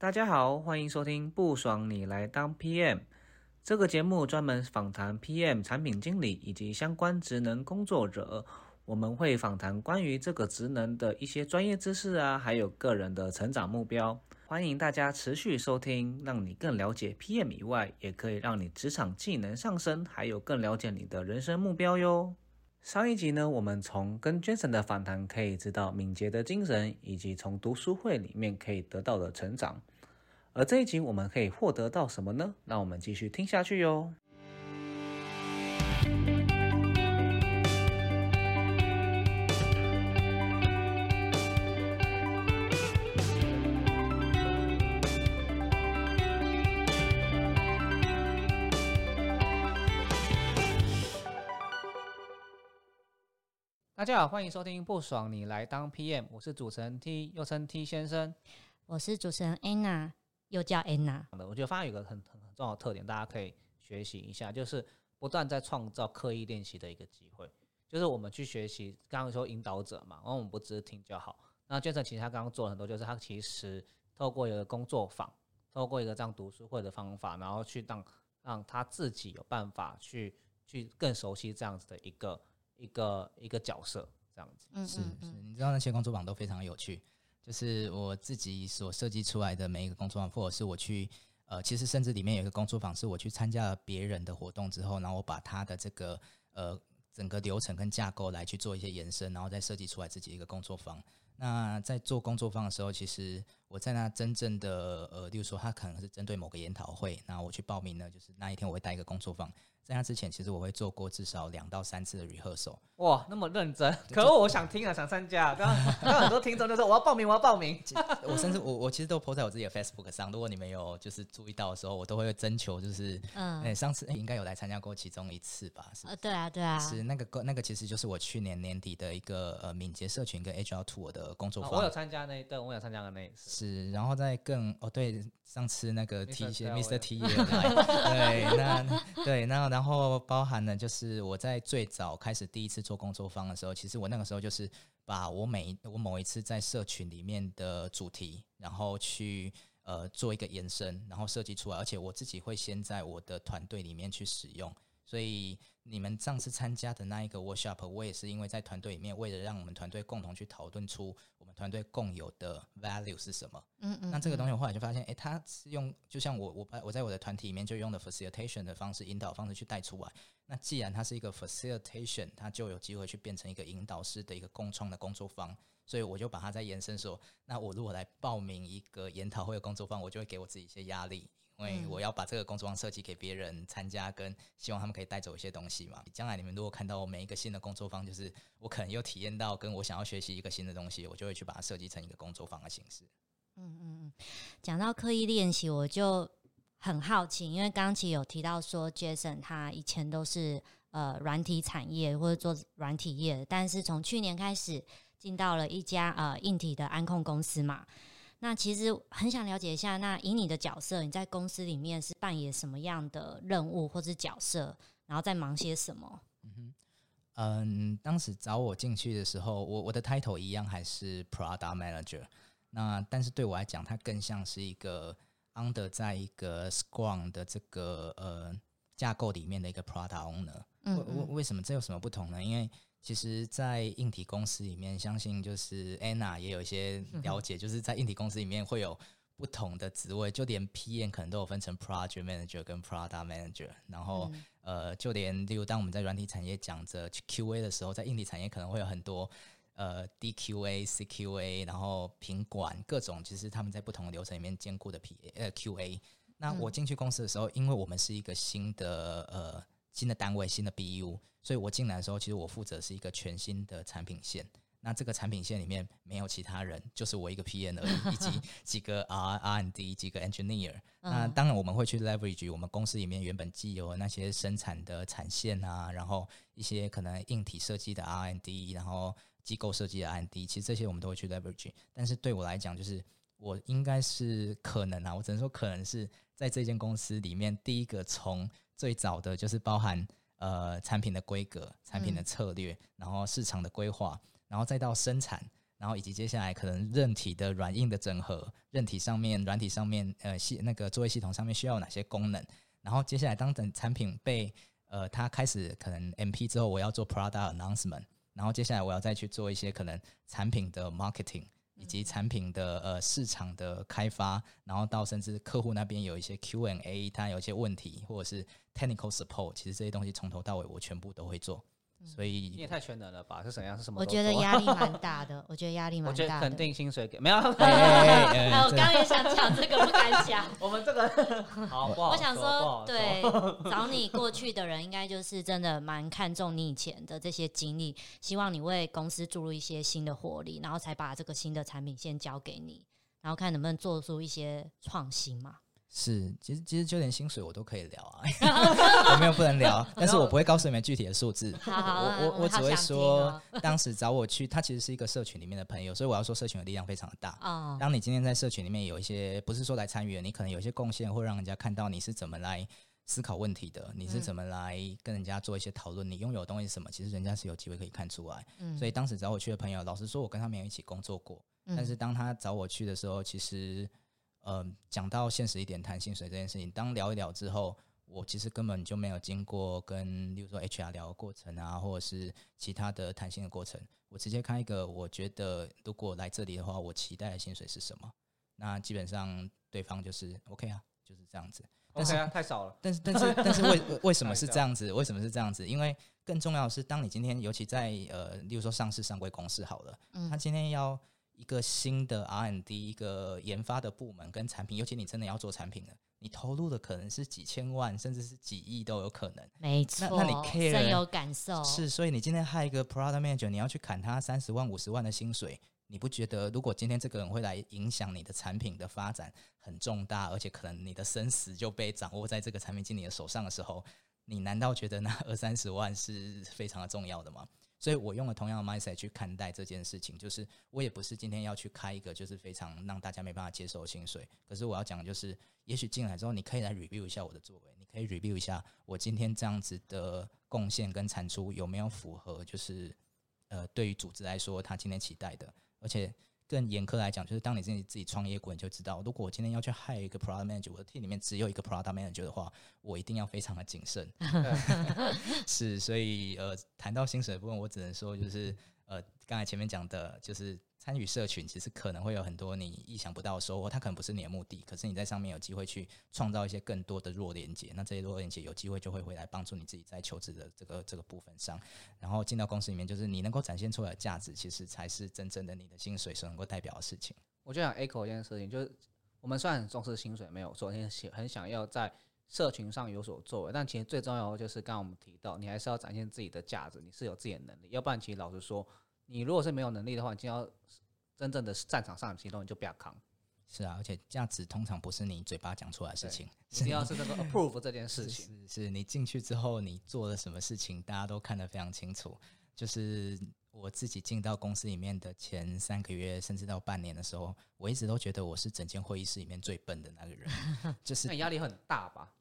大家好，欢迎收听不爽你来当 PM 这个节目，专门访谈 PM 产品经理以及相关职能工作者。我们会访谈关于这个职能的一些专业知识啊，还有个人的成长目标。欢迎大家持续收听，让你更了解 PM 以外，也可以让你职场技能上升，还有更了解你的人生目标哟。上一集呢，我们从跟 Jason 的访谈可以知道敏捷的精神，以及从读书会里面可以得到的成长。而这一集我们可以获得到什么呢？那我们继续听下去哟。大家好，欢迎收听不爽你来当 PM，我是主持人 T，又称 T 先生。我是主持人 Anna，又叫 Anna。好的，我觉得发现有个很很很重要的特点，大家可以学习一下，就是不断在创造刻意练习的一个机会。就是我们去学习，刚刚说引导者嘛，然后我们不只是听就好。那 Jason 其实他刚刚做了很多，就是他其实透过一个工作坊，透过一个这样读书会的方法，然后去让让他自己有办法去去更熟悉这样子的一个。一个一个角色这样子，嗯是是，你知道那些工作坊都非常有趣，就是我自己所设计出来的每一个工作坊，或者是我去呃，其实甚至里面有一个工作坊是我去参加了别人的活动之后，然后我把他的这个呃整个流程跟架构来去做一些延伸，然后再设计出来自己一个工作坊。那在做工作坊的时候，其实我在那真正的呃，例如说他可能是针对某个研讨会，那我去报名呢，就是那一天我会带一个工作坊。在那之前，其实我会做过至少两到三次的 rehearsal。哇，那么认真！可我想听啊，想参加。刚刚很多听众就说我要报名，我要报名。我甚至我我其实都 po 在我自己的 Facebook 上。如果你们有就是注意到的时候，我都会征求，就是嗯，哎，上次应该有来参加过其中一次吧？是呃，对啊，对啊。是那个那个其实就是我去年年底的一个呃敏捷社群跟 HR Tour 的工作坊。我有参加那一段，我有参加的那一次。是，然后再更哦，对，上次那个 T 些 Mr T 也来，对，那对，那然后包含。呢，就是我在最早开始第一次做工作坊的时候，其实我那个时候就是把我每我某一次在社群里面的主题，然后去呃做一个延伸，然后设计出来，而且我自己会先在我的团队里面去使用。所以你们上次参加的那一个 workshop，我也是因为在团队里面，为了让我们团队共同去讨论出我们团队共有的 value 是什么。嗯嗯。那这个东西我后来就发现，哎，它是用就像我我我在我的团体里面就用的 facilitation 的方式引导方式去带出来。那既然它是一个 facilitation，它就有机会去变成一个引导式的一个共创的工作坊。所以我就把它再延伸说，那我如果来报名一个研讨会的工作坊，我就会给我自己一些压力。因为我要把这个工作坊设计给别人参加，跟希望他们可以带走一些东西嘛。将来你们如果看到每一个新的工作坊，就是我可能又体验到跟我想要学习一个新的东西，我就会去把它设计成一个工作坊的形式。嗯嗯嗯，讲到刻意练习，我就很好奇，因为刚刚其实有提到说，Jason 他以前都是呃软体产业或者做软体业，但是从去年开始进到了一家呃硬体的安控公司嘛。那其实很想了解一下，那以你的角色，你在公司里面是扮演什么样的任务或者角色，然后在忙些什么？嗯哼，嗯，当时找我进去的时候，我我的 title 一样还是 product manager，那但是对我来讲，它更像是一个 under 在一个 Scrum 的这个呃架构里面的一个 product owner。为为为什么这有什么不同呢？因为其实，在硬体公司里面，相信就是 Anna 也有一些了解，就是在硬体公司里面会有不同的职位，就连 PM 可能都有分成 Project Manager 跟 Product Manager。然后，呃，就连例如当我们在软体产业讲着 QA 的时候，在硬体产业可能会有很多呃 DQA、CQA，然后品管各种，其实他们在不同的流程里面兼顾的 P 呃 QA。那我进去公司的时候，因为我们是一个新的呃。新的单位，新的 BU，所以我进来的时候，其实我负责是一个全新的产品线。那这个产品线里面没有其他人，就是我一个 PM 而已，以及几个 R R&D 几个 Engineer。那当然我们会去 leverage 我们公司里面原本既有那些生产的产线啊，然后一些可能硬体设计的 R&D，然后机构设计的 R&D，其实这些我们都会去 leverage。但是对我来讲，就是我应该是可能啊，我只能说可能是在这间公司里面第一个从最早的就是包含呃产品的规格、产品的策略，然后市场的规划，然后再到生产，然后以及接下来可能韧体的软硬的整合，韧体上面、软体上面，呃，系那个作业系统上面需要哪些功能？然后接下来当等产品被呃，它开始可能 MP 之后，我要做 product announcement，然后接下来我要再去做一些可能产品的 marketing。以及产品的呃市场的开发，然后到甚至客户那边有一些 Q&A，他有一些问题或者是 technical support，其实这些东西从头到尾我全部都会做。所以你也太全能了吧？是怎样？是什么？我觉得压力蛮 大的。我觉得压力蛮大。我觉得肯定薪水给没有。哎，我刚刚也想讲这个，不敢讲。我们这个好不好？我想说，对，找你过去的人，应该就是真的蛮看重你以前的这些经历，希望你为公司注入一些新的活力，然后才把这个新的产品先交给你，然后看能不能做出一些创新嘛。是，其实其实就连薪水我都可以聊啊，我没有不能聊，但是我不会告诉你们具体的数字。好，我我我只会说，当时找我去，他其实是一个社群里面的朋友，所以我要说社群的力量非常的大。哦，当你今天在社群里面有一些，不是说来参与，你可能有一些贡献，会让人家看到你是怎么来思考问题的，你是怎么来跟人家做一些讨论，你拥有的东西是什么，其实人家是有机会可以看出来。嗯，所以当时找我去的朋友，老实说，我跟他没有一起工作过，但是当他找我去的时候，其实。呃，讲到现实一点，谈薪水这件事情，当聊一聊之后，我其实根本就没有经过跟，例如说 HR 聊的过程啊，或者是其他的谈薪的过程，我直接开一个，我觉得如果来这里的话，我期待的薪水是什么？那基本上对方就是 OK 啊，就是这样子。OK 啊，太少了。但是但是但是为为什么是这样子？为什么是这样子？因为更重要的是，当你今天尤其在呃，例如说上市上柜公司好了，他今天要。一个新的 R&D 一个研发的部门跟产品，尤其你真的要做产品了，你投入的可能是几千万，甚至是几亿都有可能。没错，那那你 care 深有感受是，所以你今天害一个 product manager，你要去砍他三十万、五十万的薪水，你不觉得如果今天这个人会来影响你的产品的发展很重大，而且可能你的生死就被掌握在这个产品经理的手上的时候，你难道觉得那二三十万是非常的重要的吗？所以我用了同样的 mindset 去看待这件事情，就是我也不是今天要去开一个就是非常让大家没办法接受的薪水，可是我要讲的就是，也许进来之后，你可以来 review 一下我的作为，你可以 review 一下我今天这样子的贡献跟产出有没有符合，就是呃对于组织来说他今天期待的，而且。更严苛来讲，就是当你自己自己创业过，你就知道，如果我今天要去 hire 一个 product manager，我的 team 里面只有一个 product manager 的话，我一定要非常的谨慎。是，所以呃，谈到薪水的部分，我只能说就是。呃，刚才前面讲的，就是参与社群，其实可能会有很多你意想不到的收获。它可能不是你的目的，可是你在上面有机会去创造一些更多的弱连接。那这些弱连接有机会就会回来帮助你自己在求职的这个这个部分上。然后进到公司里面，就是你能够展现出来的价值，其实才是真正的你的薪水所能够代表的事情。我就想 echo 一件事情，就是我们虽然很重视薪水，没有昨天很想要在社群上有所作为，但其实最重要的就是刚刚我们提到，你还是要展现自己的价值，你是有自己的能力，要不然其实老实说。你如果是没有能力的话，你就要真正的战场上行动，你就不要扛。是啊，而且价值通常不是你嘴巴讲出来的事情，一定要是那个 approve 这件事情。是，是你进去之后，你做了什么事情，大家都看得非常清楚。就是我自己进到公司里面的前三个月，甚至到半年的时候，我一直都觉得我是整间会议室里面最笨的那个人。就是压力很大吧？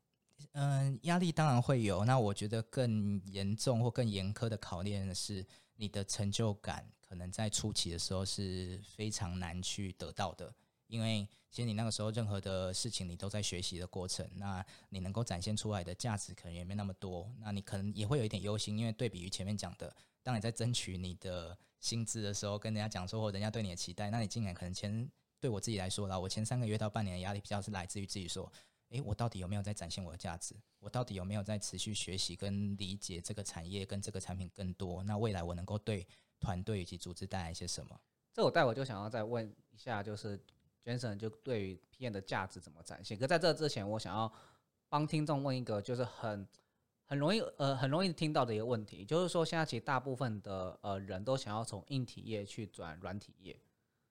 嗯，压力当然会有。那我觉得更严重或更严苛的考验的是。你的成就感可能在初期的时候是非常难去得到的，因为其实你那个时候任何的事情你都在学习的过程，那你能够展现出来的价值可能也没那么多，那你可能也会有一点忧心，因为对比于前面讲的，当你在争取你的薪资的时候，跟人家讲说或人家对你的期待，那你竟然可能前对我自己来说啦，我前三个月到半年的压力比较是来自于自己说。诶，我到底有没有在展现我的价值？我到底有没有在持续学习跟理解这个产业跟这个产品更多？那未来我能够对团队以及组织带来一些什么？这我待会就想要再问一下，就是 Jason 就对于 PM 的价值怎么展现？可在这之前，我想要帮听众问一个，就是很很容易呃很容易听到的一个问题，就是说现在其实大部分的呃人都想要从硬体业去转软体业，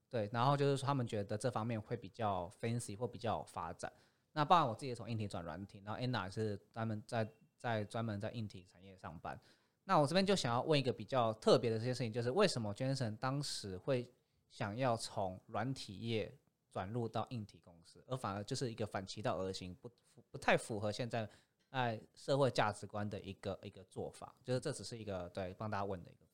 对，然后就是说他们觉得这方面会比较 fancy 或比较有发展。那包含我自己从硬体转软体，然后 Anna 是专门在在专门在硬体产业上班。那我这边就想要问一个比较特别的这些事情，就是为什么 Jason 当时会想要从软体业转入到硬体公司，而反而就是一个反其道而行，不不太符合现在在社会价值观的一个一个做法。就是这只是一个对帮大家问的一个。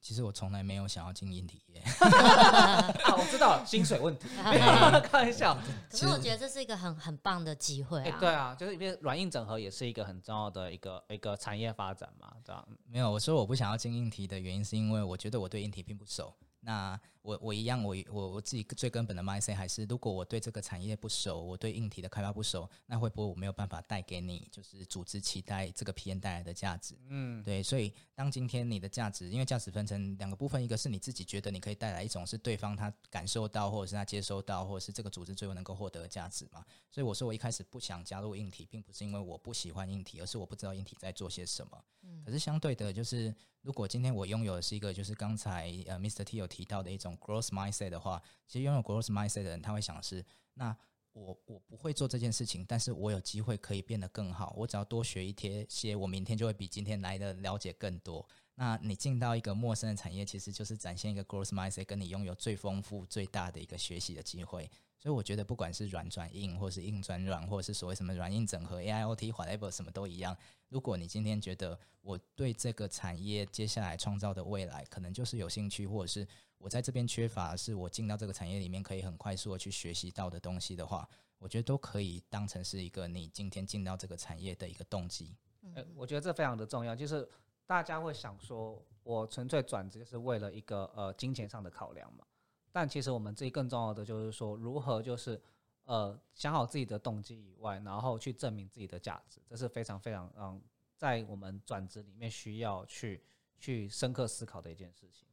其实我从来没有想要经营体业。啊，我知道了，薪水问题，开玩笑。可是我觉得这是一个很很棒的机会哎、啊。对啊，就是因为软硬整合也是一个很重要的一个一个产业发展嘛，这样。没有，我说我不想要经营体的原因，是因为我觉得我对硬体并不熟。那我我一样，我我我自己最根本的 mindset 还是，如果我对这个产业不熟，我对硬体的开发不熟，那会不会我没有办法带给你就是组织期待这个 P N 带来的价值？嗯，对，所以当今天你的价值，因为价值分成两个部分，一个是你自己觉得你可以带来，一种是对方他感受到，或者是他接收到，或者是这个组织最后能够获得的价值嘛。所以我说我一开始不想加入硬体，并不是因为我不喜欢硬体，而是我不知道硬体在做些什么。可是相对的，就是如果今天我拥有的是一个，就是刚才呃 Mr. T 有提到的一种 growth mindset 的话，其实拥有 growth mindset 的人，他会想是，那我我不会做这件事情，但是我有机会可以变得更好。我只要多学一些些，我明天就会比今天来的了解更多。那你进到一个陌生的产业，其实就是展现一个 growth mindset，跟你拥有最丰富、最大的一个学习的机会。所以我觉得，不管是软转硬，或是硬转软，或是所谓什么软硬整合、AIoT、whatever 什么都一样。如果你今天觉得我对这个产业接下来创造的未来可能就是有兴趣，或者是我在这边缺乏，是我进到这个产业里面可以很快速的去学习到的东西的话，我觉得都可以当成是一个你今天进到这个产业的一个动机。呃，我觉得这非常的重要，就是大家会想说，我纯粹转职就是为了一个呃金钱上的考量嘛。但其实我们自己更重要的就是说，如何就是呃想好自己的动机以外，然后去证明自己的价值，这是非常非常嗯，在我们转职里面需要去去深刻思考的一件事情。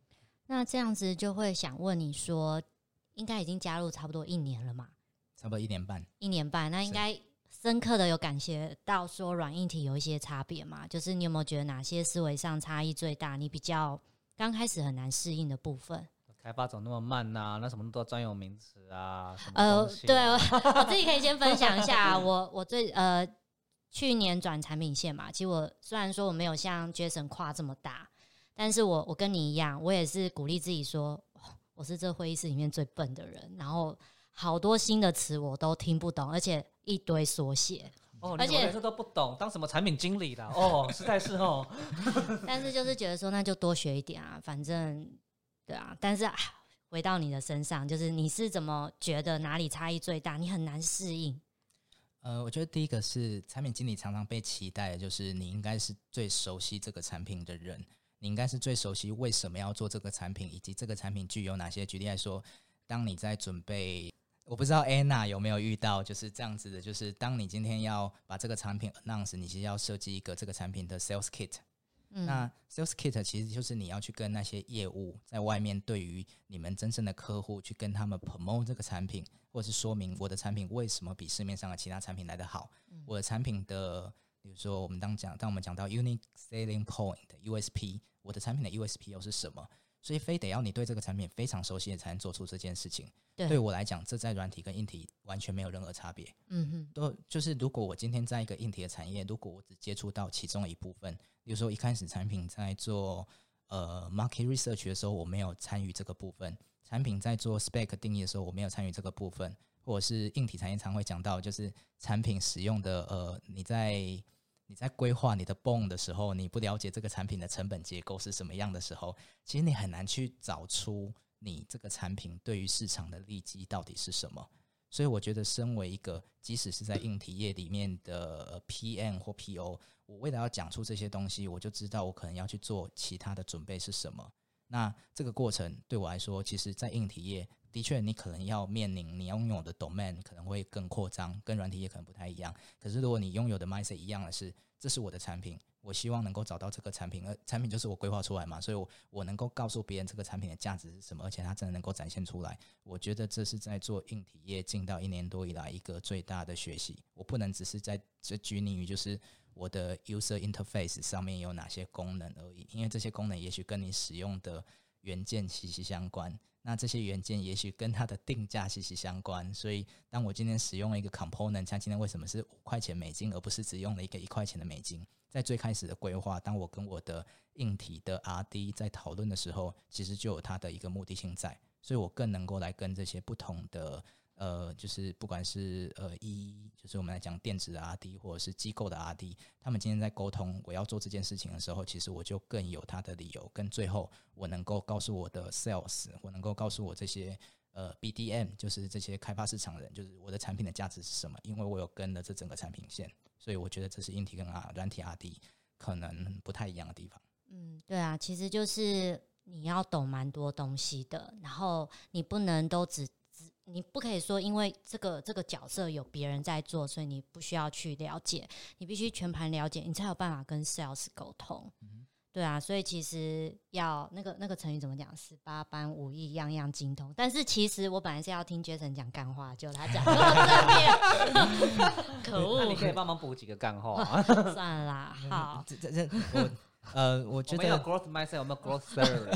那这样子就会想问你说，应该已经加入差不多一年了嘛？差不多一年半，一年半，那应该深刻的有感觉到说软硬体有一些差别嘛？就是你有没有觉得哪些思维上差异最大？你比较刚开始很难适应的部分？开发怎么那么慢呐、那什么都专有名词啊，什么呃对啊我 我自己可以先分享一下，我我最呃去年转产品线嘛，其实我虽然说我没有像 Jason 跨这么大，但是我我跟你一样，我也是鼓励自己说，哦我是这会议室里面最笨的人，然后好多新的词我都听不懂，而且一堆缩写，哦，而且这都不懂，当什么产品经理啦？哦，实在是哦，但是就是觉得说那就多学一点啊，反正对啊，但是啊。回到你的身上，就是你是怎么觉得哪里差异最大？你很难适应。呃，我觉得第一个是产品经理常常被期待的，就是你应该是最熟悉这个产品的人，你应该是最熟悉为什么要做这个产品，以及这个产品具有哪些。举例来说，当你在准备，我不知道 Anna 有没有遇到就是这样子的，就是当你今天要把这个产品 announce，你其实要设计一个这个产品的 sales kit。嗯，那 sales kit 其实就是你要去跟那些业务在外面，对于你们真正的客户去跟他们 promote 这个产品，或者是说明我的产品为什么比市面上的其他产品来得好。我的产品的，比如说我们当讲，当我们讲到 unique selling point USP，我的产品的 USP 又是什么？所以非得要你对这个产品非常熟悉，才能做出这件事情。对对我来讲，这在软体跟硬体完全没有任何差别。嗯哼，都就是，如果我今天在一个硬体的产业，如果我只接触到其中一部分，比如说一开始产品在做呃 market research 的时候，我没有参与这个部分；产品在做 spec 定义的时候，我没有参与这个部分，或者是硬体产业常会讲到，就是产品使用的呃，你在你在规划你的 bone 的时候，你不了解这个产品的成本结构是什么样的时候，其实你很难去找出你这个产品对于市场的利基到底是什么。所以我觉得，身为一个即使是在硬体业里面的 PM 或 PO，我为了要讲出这些东西，我就知道我可能要去做其他的准备是什么。那这个过程对我来说，其实，在硬体业的确，你可能要面临你拥有的 domain 可能会更扩张，跟软体业可能不太一样。可是，如果你拥有的 mindset 一样的是，这是我的产品，我希望能够找到这个产品，而产品就是我规划出来嘛，所以我我能够告诉别人这个产品的价值是什么，而且它真的能够展现出来。我觉得这是在做硬体业进到一年多以来一个最大的学习。我不能只是在这拘泥于就是我的 user interface 上面有哪些功能而已，因为这些功能也许跟你使用的原件息息相关。那这些原件也许跟它的定价息息相关，所以当我今天使用了一个 component，像今天为什么是五块钱美金，而不是只用了一个一块钱的美金？在最开始的规划，当我跟我的硬体的 R&D 在讨论的时候，其实就有它的一个目的性在，所以我更能够来跟这些不同的呃，就是不管是呃一，就是我们来讲电子的 R D 或者是机构的 R D，他们今天在沟通我要做这件事情的时候，其实我就更有他的理由，跟最后我能够告诉我的 Sales，我能够告诉我这些呃 B D M，就是这些开发市场人，就是我的产品的价值是什么，因为我有跟了这整个产品线，所以我觉得这是硬体跟啊软体 R D 可能不太一样的地方。嗯，对啊，其实就是你要懂蛮多东西的，然后你不能都只，你不可以说因为这个这个角色有别人在做，所以你不需要去了解，你必须全盘了解，你才有办法跟 sales 沟通。对啊，所以其实要那个那个成语怎么讲？十八般武艺，样样精通。但是其实我本来是要听 Jason 讲干话，就他讲到这边，可那恶你！可以帮忙补几个干话啊。算了啦，好，这这这我呃，我觉我有得 growth mindset，有没有 growth theory？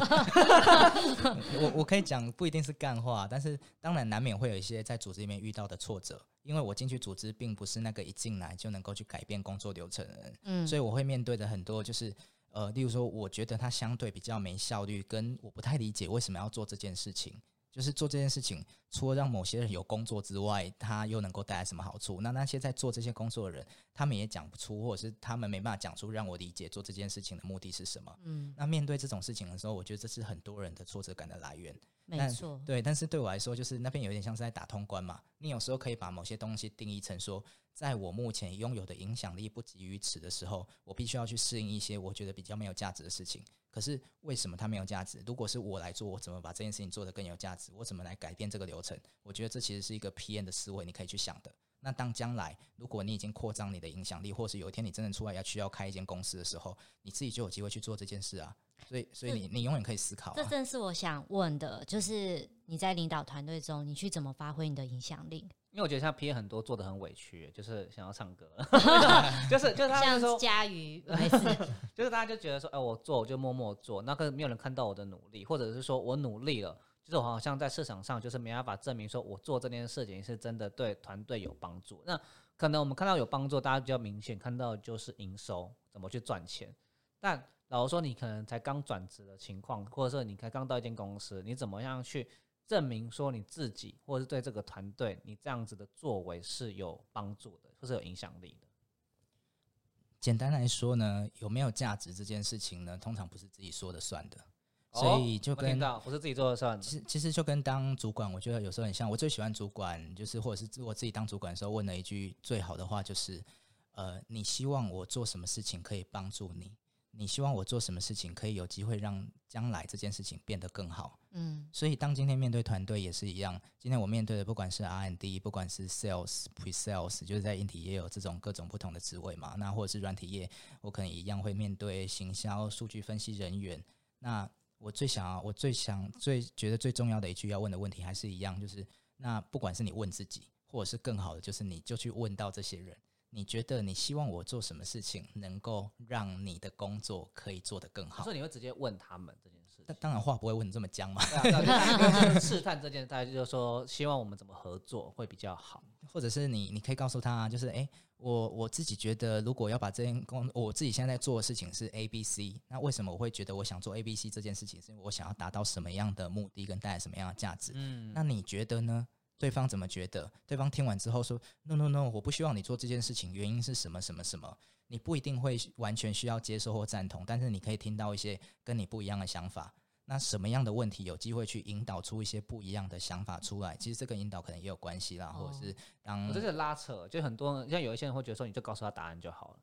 我我可以讲不一定是干话，但是当然难免会有一些在组织里面遇到的挫折，因为我进去组织并不是那个一进来就能够去改变工作流程的人，嗯，所以我会面对的很多就是呃，例如说我觉得他相对比较没效率，跟我不太理解为什么要做这件事情。就是做这件事情，除了让某些人有工作之外，他又能够带来什么好处？那那些在做这些工作的人，他们也讲不出，或者是他们没办法讲出让我理解做这件事情的目的是什么。嗯，那面对这种事情的时候，我觉得这是很多人的挫折感的来源。没错，对，但是对我来说，就是那边有点像是在打通关嘛。你有时候可以把某些东西定义成说，在我目前拥有的影响力不及于此的时候，我必须要去适应一些我觉得比较没有价值的事情。可是为什么它没有价值？如果是我来做，我怎么把这件事情做得更有价值？我怎么来改变这个流程？我觉得这其实是一个 PM 的思维，你可以去想的。那当将来如果你已经扩张你的影响力，或是有一天你真的出来要需要开一间公司的时候，你自己就有机会去做这件事啊。所以，所以你你永远可以思考、啊。这正是我想问的，就是你在领导团队中，你去怎么发挥你的影响力？因为我觉得像 P 很多做的很委屈，就是想要唱歌，就是就是他像说，佳瑜没事，就是大家就觉得说，哎、我做我就默默做，那个没有人看到我的努力，或者是说我努力了，就是我好像在市场上就是没办法证明说我做这件事情是真的对团队有帮助。那可能我们看到有帮助，大家比较明显看到就是营收怎么去赚钱，但老实说，你可能才刚转职的情况，或者说你才刚到一间公司，你怎么样去证明说你自己，或者是对这个团队，你这样子的作为是有帮助的，或是有影响力的？简单来说呢，有没有价值这件事情呢，通常不是自己说了算的，所以就跟我是自己做的算的，其实其实就跟当主管，我觉得有时候很像。我最喜欢主管，就是或者是我自己当主管的时候问了一句最好的话，就是呃，你希望我做什么事情可以帮助你？你希望我做什么事情可以有机会让将来这件事情变得更好？嗯所以当今天面对团队也是一样，今天我面对的不管是 R&D，不管是 Sales、Pre Sales，就是在硬体也有这种各种不同的职位嘛，那或者是软体业，我可能一样会面对行销、数据分析人员。那我最想要，我最想、最觉得最重要的一句要问的问题还是一样，就是那不管是你问自己，或者是更好的，就是你就去问到这些人，你觉得你希望我做什么事情能够让你的工作可以做得更好所？以你会直接问他们这件事。当然话不会问得这么僵嘛，对啊，对啊就是试探这件，大家就是说希望我们怎么合作会比较好。或者是你你可以告诉他，就是诶，我我自己觉得，如果要把这件工，我自己现在在做的事情是 A B C，那为什么我会觉得我想做 A B C 这件事情？是因为我想要达到什么样的目的，跟带来什么样的价值？嗯，那你觉得呢？对方怎么觉得？对方听完之后说：“No No No，我不希望你做这件事情，原因是什么什么什么？”你不一定会完全需要接受或赞同，但是你可以听到一些跟你不一样的想法。那什么样的问题有机会去引导出一些不一样的想法出来？其实这跟引导可能也有关系啦，或者是当我这是拉扯，就很多人像有一些人会觉得说，你就告诉他答案就好了。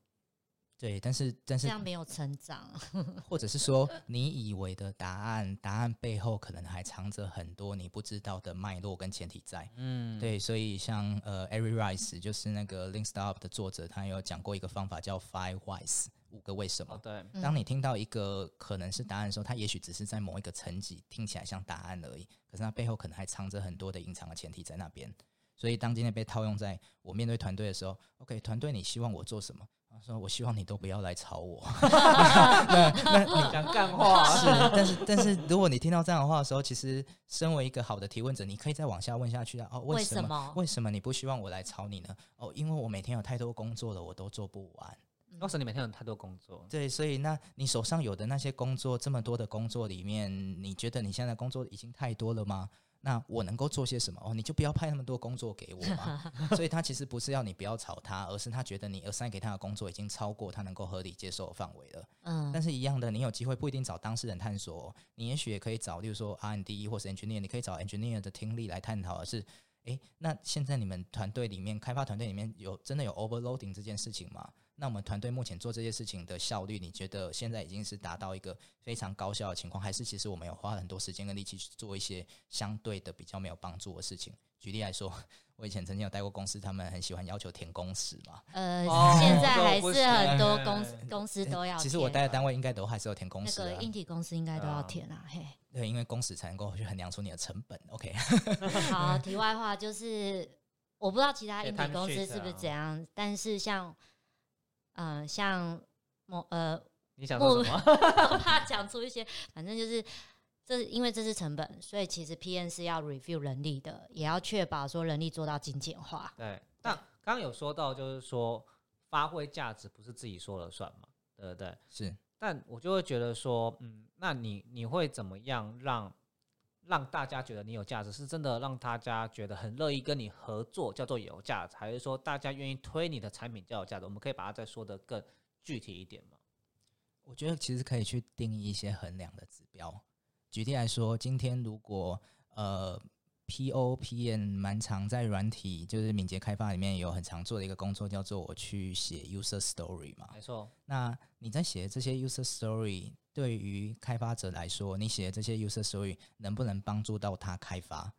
对，但是但是这样没有成长。或者是说，你以为的答案，答案背后可能还藏着很多你不知道的脉络跟前提在。嗯，对，所以像呃 Rice 就是那个 Link Startup 的作者，他有讲过一个方法叫 Five Whys，五个为什么。哦对，嗯当你听到一个可能是答案的时候，它也许只是在某一个层级听起来像答案而已，可是它背后可能还藏着很多的隐藏的前提在那边。所以当今天被套用在我面对团队的时候，OK，团队你希望我做什么？他说我希望你都不要来吵我。那那你 讲干话，是，但是但是如果你听到这样的话的时候，其实身为一个好的提问者，你可以再往下问下去啊。哦，为为什么？什么为什么你不希望我来吵你呢？哦，因为我每天有太多工作了，我都做不完。要是你每天有太多工作，对，所以那你手上有的那些工作，这么多的工作里面，你觉得你现在工作已经太多了吗？那我能够做些什么？哦，你就不要派那么多工作给我嘛。所以他其实不是要你不要吵他，而是他觉得你 assign 给他的工作已经超过他能够合理接受的范围了。嗯，但是一样的，你有机会不一定找当事人探索，你也许也可以找，例如说 R N D 或是 engineer，你可以找 engineer 的听力来探讨而是，诶，那现在你们团队里面开发团队里面有真的有 overloading 这件事情吗？那我们团队目前做这些事情的效率，你觉得现在已经是达到一个非常高效的情况，还是其实我们有花很多时间跟力气去做一些相对的比较没有帮助的事情？举例来说，我以前曾经有带过公司，他们很喜欢要求填工时嘛。呃，哦现在还是很多公司公司都要。其实我待的单位应该都还是有填公那式的啊、个硬体公司应该都要填啊，嘿。对，因为工时才能够去衡量出你的成本。OK，好，题外话就是，我不知道其他硬体公司是不是啊这样，但是像，嗯、像某呃，你想说什么？我怕讲出一些，反正就是这因为这是成本，所以其实 P N 是要 review 人力的，也要确保说人力做到精简化。对，那刚刚有说到，就是说发挥价值不是自己说了算嘛，对不对？是但我就会觉得说，嗯，那你你会怎么样让让大家觉得你有价值？是真的让大家觉得很乐意跟你合作，叫做有价值，还是说大家愿意推你的产品叫有价值？我们可以把它再说的更具体一点吗？我觉得其实可以去定义一些衡量的指标。举例来说，今天如果呃 P O P N 蛮常在软体就是敏捷开发里面有很常做的一个工作，叫做我去写 user story 嘛。没错，那你在写这些 user story，对于开发者来说，你写的这些 user story 能不能帮助到他开发？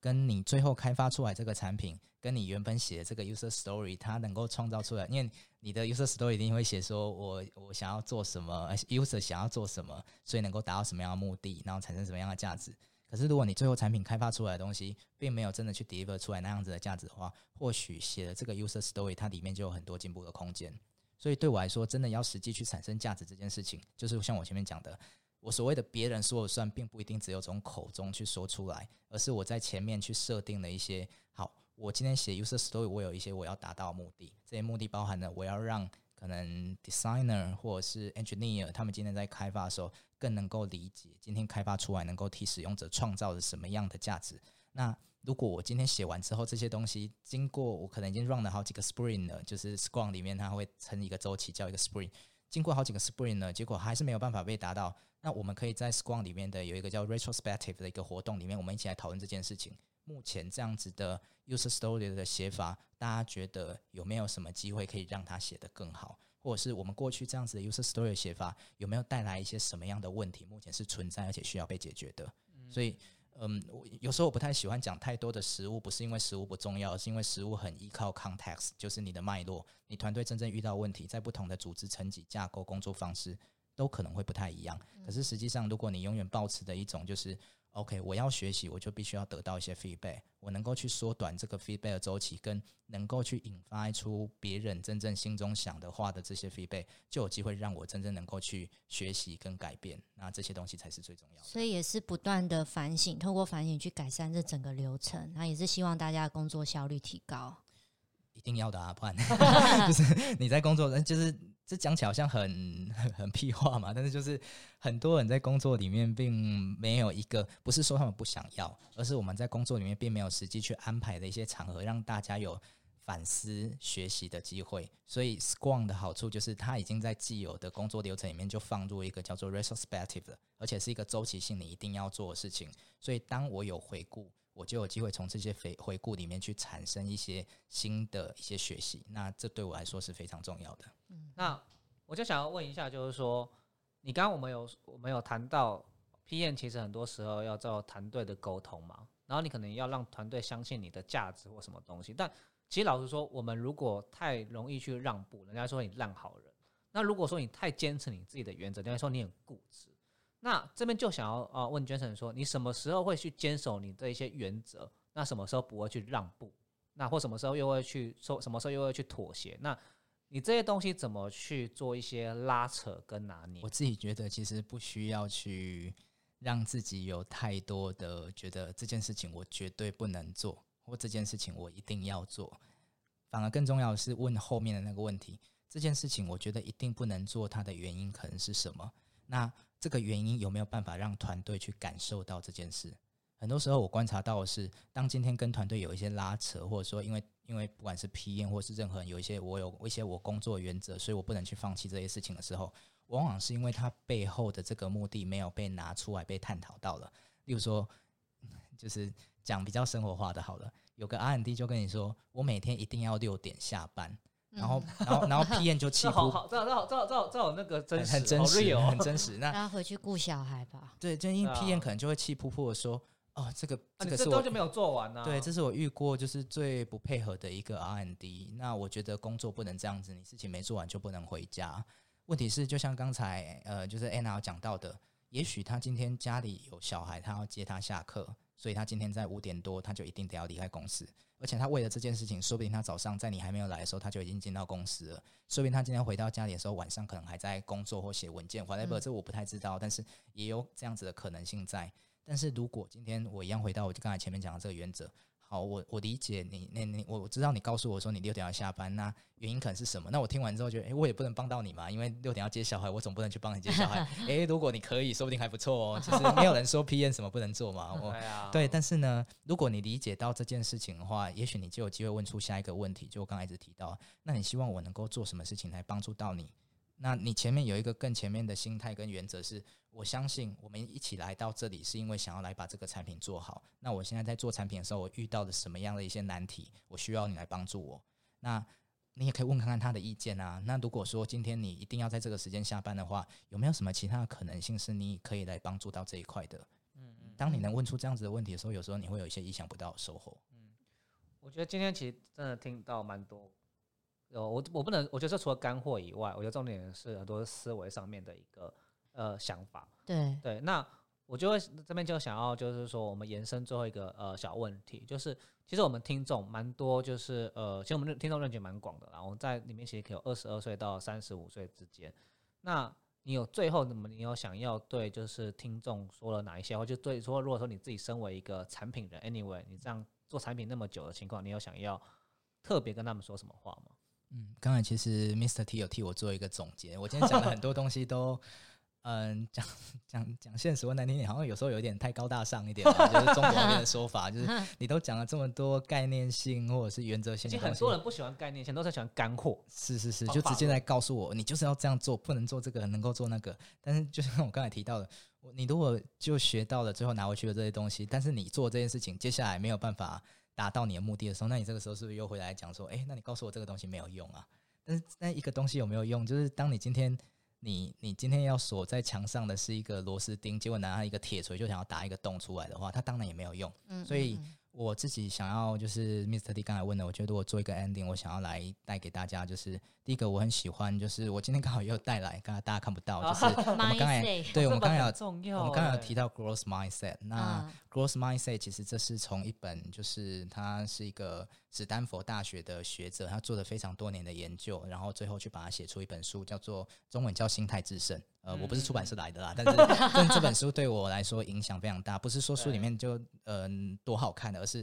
跟你最后开发出来这个产品，跟你原本写的这个 user story，它能够创造出来，因为你的 user story 一定会写说我我想要做什么，user 想要做什么，所以能够达到什么样的目的，然后产生什么样的价值。可是如果你最后产品开发出来的东西，并没有真的去 deliver 出来那样子的价值的话，或许写的这个 user story 它里面就有很多进步的空间。所以对我来说，真的要实际去产生价值这件事情，就是像我前面讲的，我所谓的别人说了算，并不一定只有从口中去说出来，而是我在前面去设定了一些好，我今天写 user story，我有一些我要达到的目的，这些目的包含了我要让可能 designer 或者是 engineer 他们今天在开发的时候更能够理解今天开发出来能够替使用者创造了什么样的价值。那如果我今天写完之后，这些东西经过我可能已经 run 了好几个 spring 了，就是 Scrum 里面它会成一个周期叫一个 spring，经过好几个 spring 呢，结果还是没有办法被达到。那我们可以在 Scrum 里面的有一个叫 retrospective 的一个活动里面，我们一起来讨论这件事情。目前这样子的 user story 的写法，大家觉得有没有什么机会可以让它写得更好？或者是我们过去这样子的 user story 写法，有没有带来一些什么样的问题？目前是存在而且需要被解决的。所以，嗯，我有时候我不太喜欢讲太多的食物，不是因为食物不重要，是因为食物很依靠 context，就是你的脉络，你团队真正遇到问题，在不同的组织层级、架构、工作方式都可能会不太一样。可是实际上，如果你永远保持的一种就是。OK，我要学习，我就必须要得到一些 feedback，我能够去缩短这个 feedback 的周期，跟能够去引发出别人真正心中想的话的这些 feedback，就有机会让我真正能够去学习跟改变。那这些东西才是最重要的。所以也是不断的反省，透过反省去改善这整个流程，那也是希望大家的工作效率提高。一定要的啊，不然 就是你在工作，就是这讲起来好像很 很屁话嘛，但是就是很多人在工作里面并没有一个，不是说他们不想要，而是我们在工作里面并没有实际去安排的一些场合，让大家有反思学习的机会。所以 Scrum 的好处就是它已经在既有的工作流程里面就放入一个叫做 retrospective 的，而且是一个周期性你一定要做的事情。所以当我有回顾。我就有机会从这些回回顾里面去产生一些新的一些学习，那这对我来说是非常重要的。嗯那我就想要问一下，就是说，你刚刚我们有我们有谈到 PM，其实很多时候要做团队的沟通嘛，然后你可能要让团队相信你的价值或什么东西。但其实老实说，我们如果太容易去让步，人家说你烂好人；那如果说你太坚持你自己的原则，人家说你很固执。那这边就想要啊问 Jason 说，你什么时候会去坚守你的一些原则？那什么时候不会去让步？那或什么时候又会去说？什么时候又会去妥协？那你这些东西怎么去做一些拉扯跟拿捏我？自己觉得其实不需要去让自己有太多的觉得这件事情我绝对不能做，或这件事情我一定要做，反而更重要的是问后面的那个问题：这件事情我觉得一定不能做，它的原因可能是什么？那这个原因有没有办法让团队去感受到这件事？很多时候我观察到的是，当今天跟团队有一些拉扯，或者说因为因为不管是 PM 或是任何人有一些我有一些我工作原则，所以我不能去放弃这些事情的时候，往往是因为他背后的这个目的没有被拿出来被探讨到了。例如说，就是讲比较生活化的，好了，有个 R&D 就跟你说，我每天一定要六点下班。然后，然后，然后 P N 就 气呼，这这这这这好那个真实，很真实，很真实。那他回去顾小孩吧。对，就因为 P N 可能就会气扑扑的说：“哦，这个这个是我就没有做完呢。”对，这是我遇过就是最不配合的一个 R N D。那我觉得工作不能这样子，你事情没做完就不能回家。问题是，就像刚才呃，就是 Anna 讲到的，也许他今天家里有小孩，他要接他下课，所以他今天在五点多他就一定得要离开公司。而且他为了这件事情，说不定他早上在你还没有来的时候，他就已经进到公司了。说不定他今天回到家里的时候，晚上可能还在工作或写文件。whatever，这我不太知道，但是也有这样子的可能性在。但是如果今天我一样回到我就刚才前面讲的这个原则。好，我我理解你，那你我知道你告诉我说你六点要下班，那原因可能是什么？那我听完之后觉得，哎，我也不能帮到你嘛，因为六点要接小孩，我总不能去帮你接小孩。哎，如果你可以，说不定还不错哦。其实没有人说 P N 什么不能做嘛。我对，但是呢，如果你理解到这件事情的话，也许你就有机会问出下一个问题，就我刚才一直提到，那你希望我能够做什么事情来帮助到你？那你前面有一个更前面的心态跟原则是，我相信我们一起来到这里是因为想要来把这个产品做好。那我现在在做产品的时候，我遇到了什么样的一些难题，我需要你来帮助我。那你也可以问看看他的意见啊。那如果说今天你一定要在这个时间下班的话，有没有什么其他的可能性是你可以来帮助到这一块的？嗯嗯。当你能问出这样子的问题的时候，有时候你会有一些意想不到的收获。嗯，我觉得今天其实真的听到蛮多。有我我不能，我觉得除了干货以外，我觉得重点是很多思维上面的一个呃想法。对对，那我就会这边就想要就是说，我们延伸最后一个呃小问题，就是其实我们听众蛮多，就是呃，其实我们听众认知蛮广的啦。我们在里面其实可以有二十二岁到三十五岁之间。那你有最后，么你有想要对就是听众说了哪一些或？就对说，如果说你自己身为一个产品人，anyway，你这样做产品那么久的情况，你有想要特别跟他们说什么话吗？嗯，刚才其实 Mr. T 有替我做一个总结。我今天讲了很多东西都，嗯，讲讲讲现实或难听点，好像有时候有点太高大上一点，就是中国那边的说法，就是 你都讲了这么多概念性或者是原则性。其实很多人不喜欢概念性，都是喜欢干货。是是是，就直接来告诉我，你就是要这样做，不能做这个，能够做那个。但是就像我刚才提到的，你如果就学到了，最后拿回去的这些东西，但是你做这件事情，接下来没有办法。达到你的目的的时候，那你这个时候是不是又回来讲说，哎，那你告诉我这个东西没有用啊？但是那一个东西有没有用？就是当你今天你你今天要锁在墙上的是一个螺丝钉，结果拿一个铁锤就想要打一个洞出来的话，它当然也没有用。嗯，所以。我自己想要就是 Mr. D 刚才问的，我觉得我做一个 ending，我想要来带给大家，就是第一个我很喜欢，就是我今天刚好也有带来，刚才大家看不到，就是 我们刚才对我们刚才有我们刚才有提到 growth mindset，那 growth mindset 其实这是从一本就是它是一个史丹佛大学的学者，他做了非常多年的研究，然后最后去把它写出一本书，叫做中文叫心态制胜。呃，我不是出版社来的啦，但是 但这本书对我来说影响非常大。不是说书里面就嗯多好看的，而是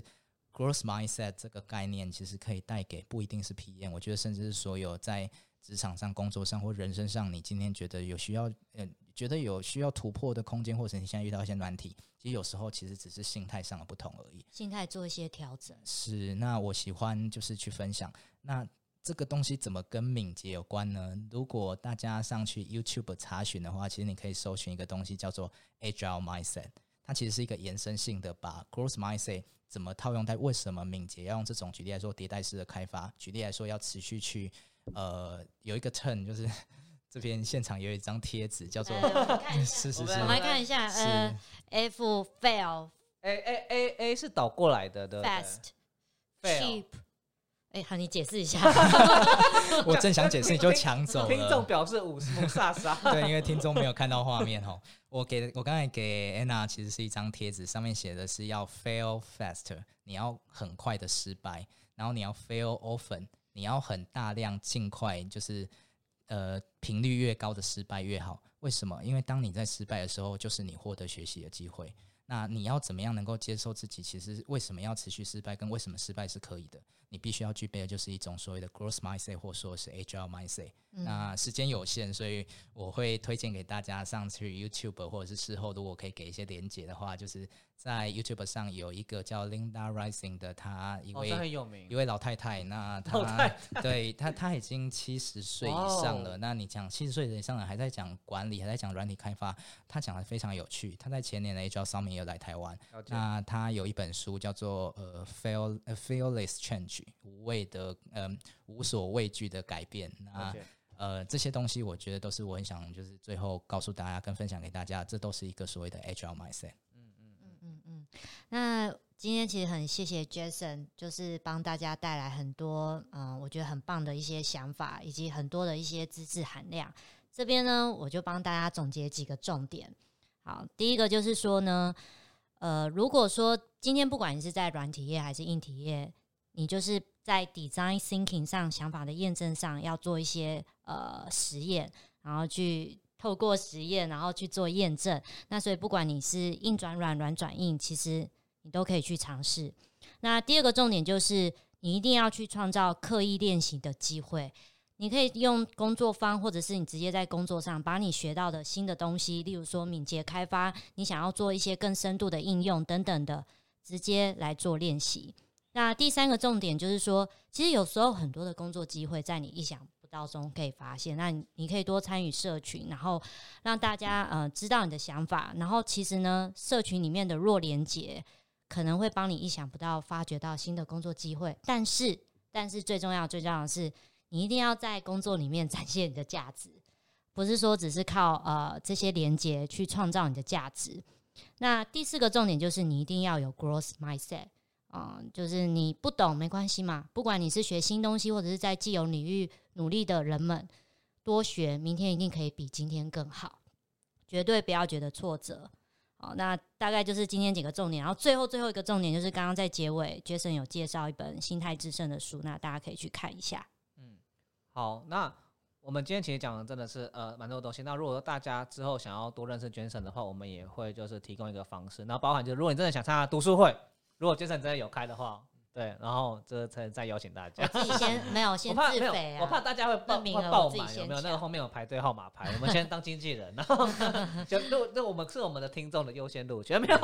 growth mindset 这个概念其实可以带给不一定是 PM，我觉得甚至是所有在职场上、工作上或人生上，你今天觉得有需要，呃，觉得有需要突破的空间，或者你现在遇到一些难题，其实有时候其实只是心态上的不同而已。心态做一些调整。是，那我喜欢就是去分享那。这个东西怎么跟敏捷有关呢？如果大家上去 YouTube 查询的话，其实你可以搜寻一个东西叫做 Agile Mindset，它其实是一个延伸性的，把 Growth Mindset 怎么套用在为什么敏捷要用这种举例来说迭代式的开发，举例来说要持续去呃有一个 turn，就是这边现场有一张贴纸叫做 是是是，我们来看一下，呃，F fail，A A A A 是倒过来的的，fast，cheap。哎，好，你解释一下。我正想解释，你就抢走了。听众表示五五煞煞。对，因为听众没有看到画面哦。我给我刚才给 Anna 其实是一张贴纸，上面写的是要 fail faster，你要很快的失败，然后你要 fail often，你要很大量尽快，就是呃频率越高的失败越好。为什么？因为当你在失败的时候，就是你获得学习的机会。那你要怎么样能够接受自己？其实为什么要持续失败？跟为什么失败是可以的？你必须要具备的就是一种所谓的 growth mindset 或说是 agile mindset。嗯那时间有限，所以我会推荐给大家上去 YouTube 或者是事后如果可以给一些连接的话，就是在 YouTube 上有一个叫 Linda Rising 的，她一哦，位、这很有名一。位老太太，那她太对她她已经七十岁以上了。哦那你讲七十岁以上了，还在讲管理，还在讲软体开发，她讲的非常有趣。她在前年的 Agile Summit 也有来台湾，那她有一本书叫做呃 “Fear 呃 Fearless Change”，无畏的嗯、无所畏惧的改变。了那呃这些东西，我觉得都是我很想就是最后告诉大家跟分享给大家，这都是一个所谓的 Agile mindset。那今天其实很谢谢 Jason，就是帮大家带来很多嗯、我觉得很棒的一些想法，以及很多的一些知识含量。这边呢，我就帮大家总结几个重点。好，第一个就是说呢，呃，如果说今天不管你是在软体业还是硬体业，你就是在 design thinking 上想法的验证上要做一些呃实验，然后去透过实验，然后去做验证。那所以不管你是硬转软、软转硬，其实你都可以去尝试。那第二个重点就是，你一定要去创造刻意练习的机会。你可以用工作方，或者是你直接在工作上把你学到的新的东西，例如说敏捷开发，你想要做一些更深度的应用等等的，直接来做练习。那第三个重点就是说，其实有时候很多的工作机会在你意想到中可以发现。那你可以多参与社群，然后让大家呃知道你的想法。然后其实呢，社群里面的弱连接可能会帮你意想不到发掘到新的工作机会。但是，但是最重要最重要的是，你一定要在工作里面 展现你的价值，不是说只是靠呃这些连接去创造你的价值。那第四个重点就是你一定要有 growth mindset。嗯，就是你不懂没关系嘛，不管你是学新东西，或者是在既有领域努力的人们，多学，明天一定可以比今天更好，绝对不要觉得挫折。好，那大概就是今天几个重点，然后最后最后一个重点就是刚刚在结尾，Jason 有介绍一本心态制胜的书，那大家可以去看一下。嗯好，那我们今天其实讲的真的是呃蛮多东西。那如果说大家之后想要多认识 Jason 的话，我们也会就是提供一个方式，然后包含就是如果你真的想参加读书会，如果 Jason 真的有开的话，对，然后这才再邀请大家。我自己先 没有我先怕没有自费，啊，我怕大家会报名爆满，有没有？那个抢后面有排队号码牌，我们先当经纪人，然后 就录，那我们是我们的听众的优先录取，没有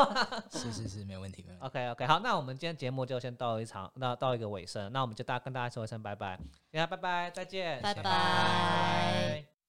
是是是，没有问题，没有问题。？OK OK，好，那我们今天节目就先到一场，那到一个尾声，那我们就大家跟大家说一声拜拜，大家拜拜，再见，拜拜拜。